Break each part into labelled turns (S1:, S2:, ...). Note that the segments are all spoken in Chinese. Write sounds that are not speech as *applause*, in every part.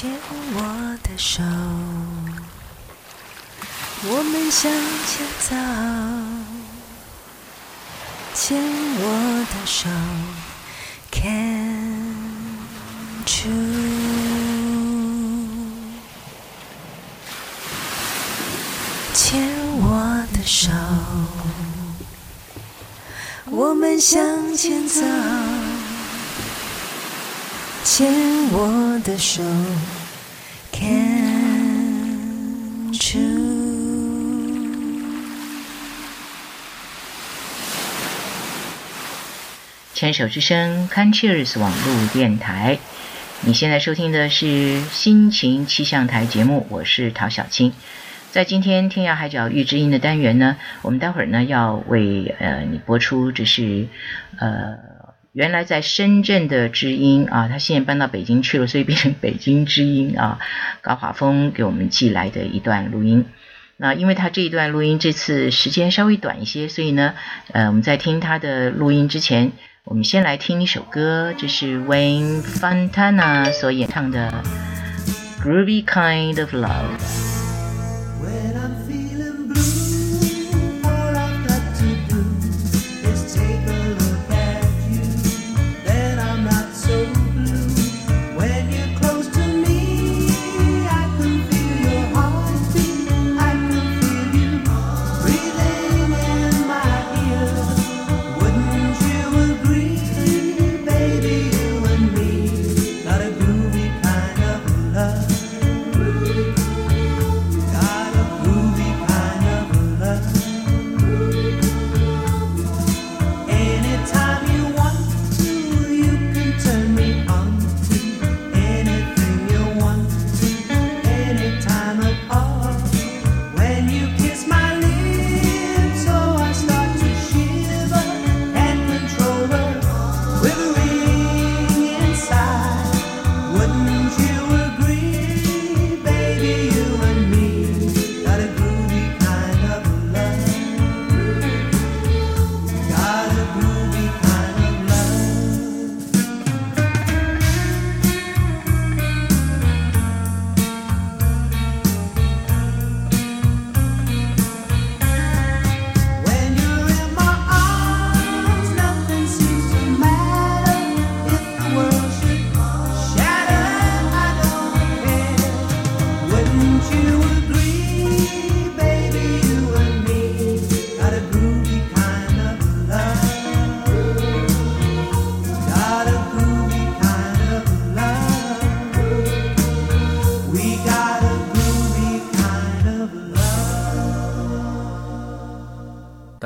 S1: 牵我的手，我们向前走。牵我的手，Can you？牵我的手，我们向前走。牵我的手，Can you？
S2: 牵手之声 c o n c h e r s 网络电台，你现在收听的是心情气象台节目，我是陶小青。在今天天涯海角遇知音的单元呢，我们待会儿呢要为呃你播出，这是呃原来在深圳的知音啊，他现在搬到北京去了，所以变成北京知音啊。*laughs* 高华峰给我们寄来的一段录音。那因为他这一段录音这次时间稍微短一些，所以呢，呃，我们在听他的录音之前，我们先来听一首歌，这是 Wayne Fontana 所演唱的《Groovy Kind of Love》。
S3: I'm a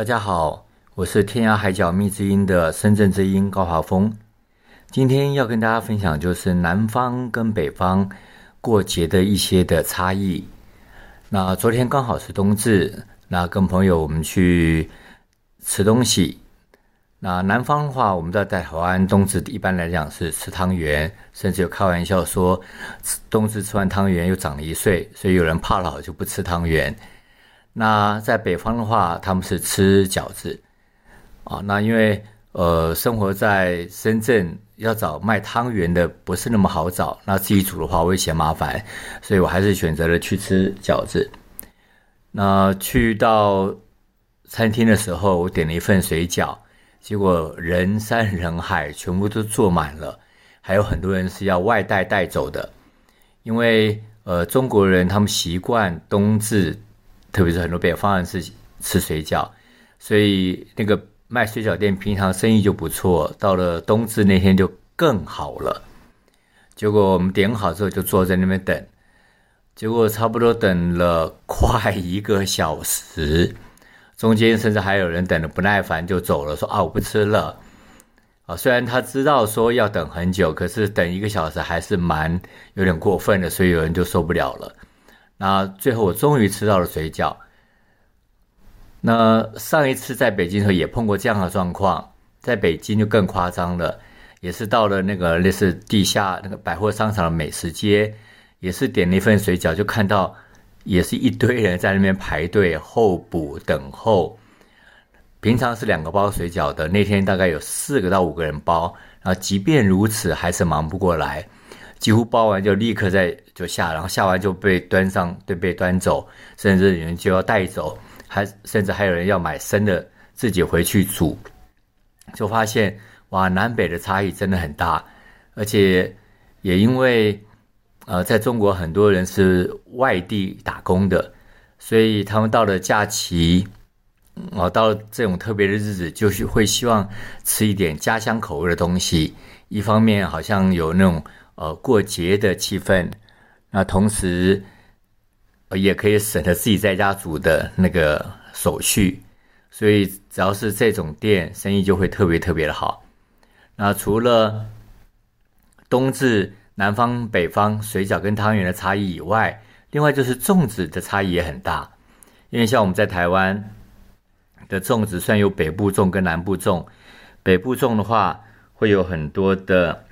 S4: 大家好，我是天涯海角蜜之音的深圳之音高华峰。今天要跟大家分享就是南方跟北方过节的一些的差异。那昨天刚好是冬至，那跟朋友我们去吃东西。那南方的话，我们知道在台湾冬至一般来讲是吃汤圆，甚至有开玩笑说，冬至吃完汤圆又长了一岁，所以有人怕老就不吃汤圆。那在北方的话，他们是吃饺子啊。那因为呃，生活在深圳，要找卖汤圆的不是那么好找。那自己煮的话，我也嫌麻烦，所以我还是选择了去吃饺子。那去到餐厅的时候，我点了一份水饺，结果人山人海，全部都坐满了，还有很多人是要外带带走的，因为呃，中国人他们习惯冬至。特别是很多北方人是吃水饺，所以那个卖水饺店平常生意就不错，到了冬至那天就更好了。结果我们点好之后就坐在那边等，结果差不多等了快一个小时，中间甚至还有人等得不耐烦就走了，说啊我不吃了。啊，虽然他知道说要等很久，可是等一个小时还是蛮有点过分的，所以有人就受不了了。那最后我终于吃到了水饺。那上一次在北京的时候也碰过这样的状况，在北京就更夸张了，也是到了那个类似地下那个百货商场的美食街，也是点了一份水饺，就看到也是一堆人在那边排队候补等候。平常是两个包水饺的，那天大概有四个到五个人包，然后即便如此还是忙不过来，几乎包完就立刻在就下，然后下完就被端上，对，被端走，甚至有人就要带走，还甚至还有人要买生的自己回去煮，就发现哇，南北的差异真的很大，而且也因为呃，在中国很多人是外地打工的，所以他们到了假期。哦，到了这种特别的日子，就是会希望吃一点家乡口味的东西。一方面好像有那种呃过节的气氛，那同时也可以省得自己在家煮的那个手续。所以只要是这种店，生意就会特别特别的好。那除了冬至南方北方水饺跟汤圆的差异以外，另外就是粽子的差异也很大。因为像我们在台湾。的粽子虽然有北部粽跟南部粽，北部粽的话会有很多的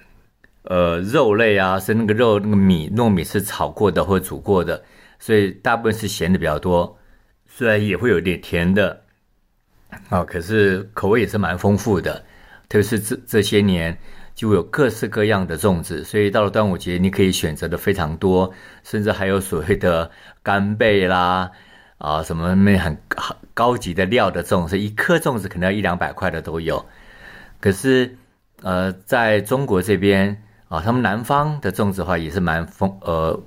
S4: 呃肉类啊，是那个肉那个米糯米是炒过的或煮过的，所以大部分是咸的比较多，虽然也会有点甜的啊，可是口味也是蛮丰富的。特别是这这些年就有各式各样的粽子，所以到了端午节你可以选择的非常多，甚至还有所谓的干贝啦。啊，什么那很高高级的料的粽子，一颗粽子可能要一两百块的都有。可是，呃，在中国这边啊，他们南方的粽子的话也是蛮丰，呃，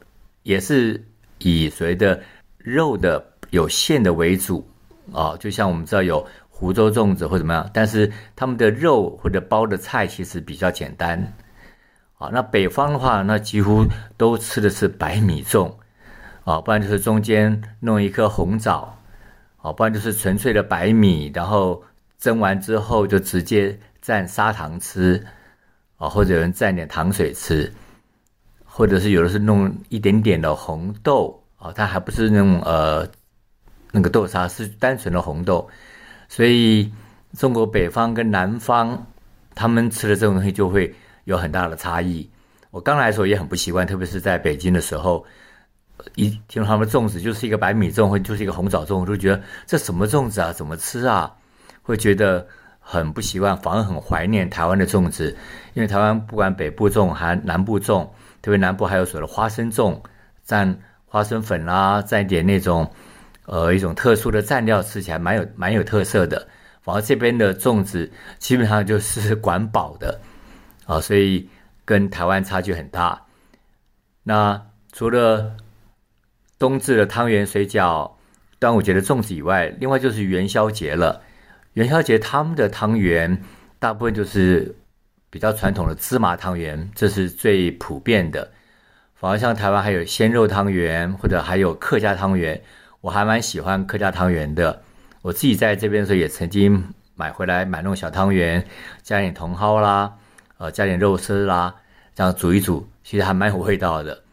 S4: 也是以所谓的肉的有馅的为主啊。就像我们知道有湖州粽子或怎么样，但是他们的肉或者包的菜其实比较简单。啊，那北方的话，那几乎都吃的是白米粽。啊，不然就是中间弄一颗红枣，啊，不然就是纯粹的白米，然后蒸完之后就直接蘸砂糖吃，啊，或者有人蘸点糖水吃，或者是有的是弄一点点的红豆，啊，它还不是那种呃那个豆沙，是单纯的红豆，所以中国北方跟南方他们吃的这种东西就会有很大的差异。我刚来的时候也很不习惯，特别是在北京的时候。一听到他们粽子就是一个白米粽，或就是一个红枣粽，我都觉得这什么粽子啊？怎么吃啊？会觉得很不习惯，反而很怀念台湾的粽子。因为台湾不管北部粽还南部粽，特别南部还有所谓的花生粽，蘸花生粉啦，蘸一点那种呃一种特殊的蘸料，吃起来蛮有蛮有特色的。反而这边的粽子基本上就是 *laughs* 管饱的啊，所以跟台湾差距很大。那除了冬至的汤圆、水饺，端午节的粽子以外，另外就是元宵节了。元宵节他们的汤圆大部分就是比较传统的芝麻汤圆，这是最普遍的。反而像台湾还有鲜肉汤圆，或者还有客家汤圆，我还蛮喜欢客家汤圆的。我自己在这边的时候也曾经买回来买那种小汤圆，加点茼蒿啦，呃，加点肉丝啦，这样煮一煮，其实还蛮有味道的。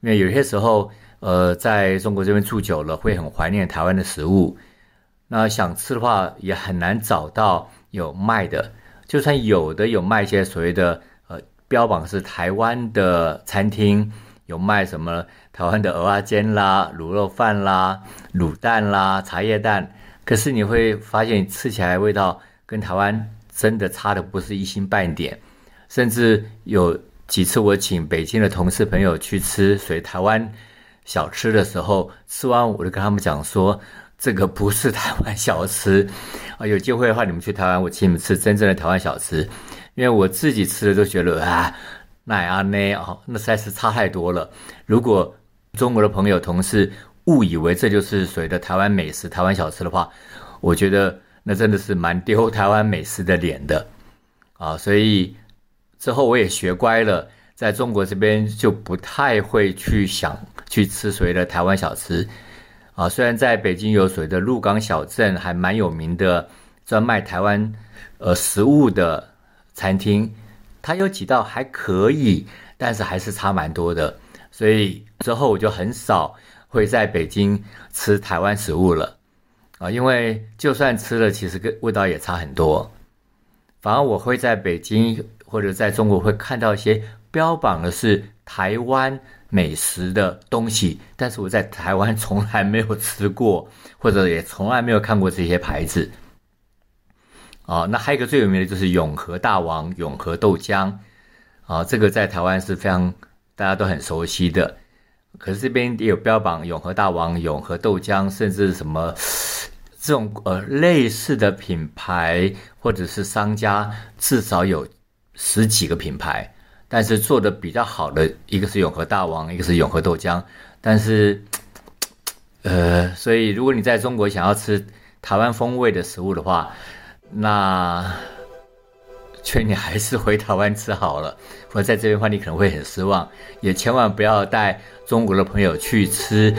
S4: 因为有些时候。呃，在中国这边住久了，会很怀念台湾的食物。那想吃的话，也很难找到有卖的。就算有的，有卖一些所谓的呃，标榜是台湾的餐厅，有卖什么台湾的鹅啊煎啦、卤肉饭啦、卤蛋啦、茶叶蛋。可是你会发现，吃起来味道跟台湾真的差的不是一星半点。甚至有几次我请北京的同事朋友去吃，所以台湾。小吃的时候，吃完我就跟他们讲说，这个不是台湾小吃 *laughs* 啊！有机会的话，你们去台湾，我请你们吃真正的台湾小吃。因为我自己吃的都觉得啊，那样呢啊，那实在是差太多了。如果中国的朋友同事误以为这就是所谓的台湾美食、台湾小吃的话，我觉得那真的是蛮丢台湾美食的脸的啊！所以之后我也学乖了。在中国这边就不太会去想去吃所谓的台湾小吃，啊，虽然在北京有所谓的鹿港小镇，还蛮有名的，专卖台湾呃食物的餐厅，它有几道还可以，但是还是差蛮多的，所以之后我就很少会在北京吃台湾食物了，啊，因为就算吃了，其实跟味道也差很多，反而我会在北京或者在中国会看到一些。标榜的是台湾美食的东西，但是我在台湾从来没有吃过，或者也从来没有看过这些牌子。哦，那还有一个最有名的就是永和大王永和豆浆，啊，这个在台湾是非常大家都很熟悉的。可是这边也有标榜永和大王、永和豆浆，甚至什么这种呃类似的品牌或者是商家，至少有十几个品牌。但是做的比较好的，一个是永和大王，一个是永和豆浆。但是，呃，所以如果你在中国想要吃台湾风味的食物的话，那劝你还是回台湾吃好了。我在这边的话，你可能会很失望。也千万不要带中国的朋友去吃，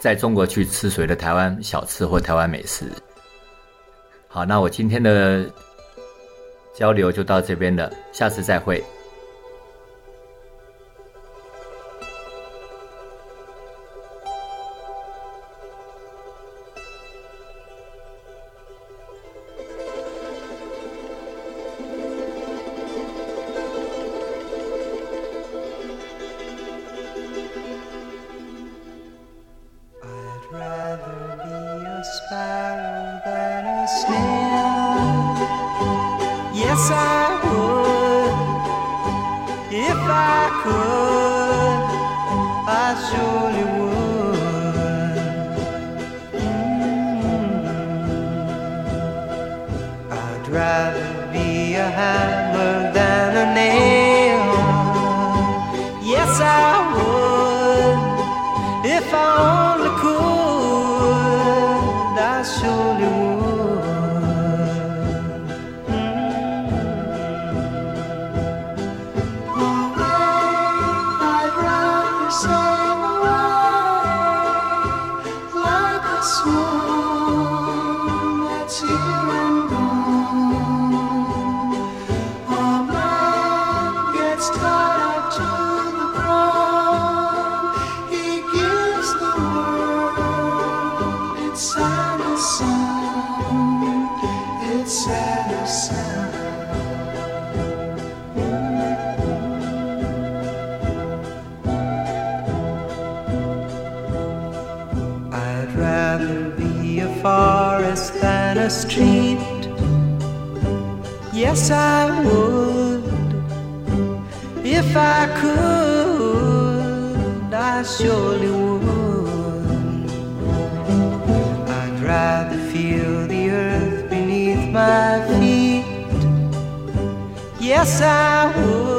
S4: 在中国去吃所谓的台湾小吃或台湾美食。好，那我今天的交流就到这边了，下次再会。
S3: Rather be a hammer street. Yes, I would. If I could, I surely would. I'd rather feel the earth beneath my feet. Yes, I would.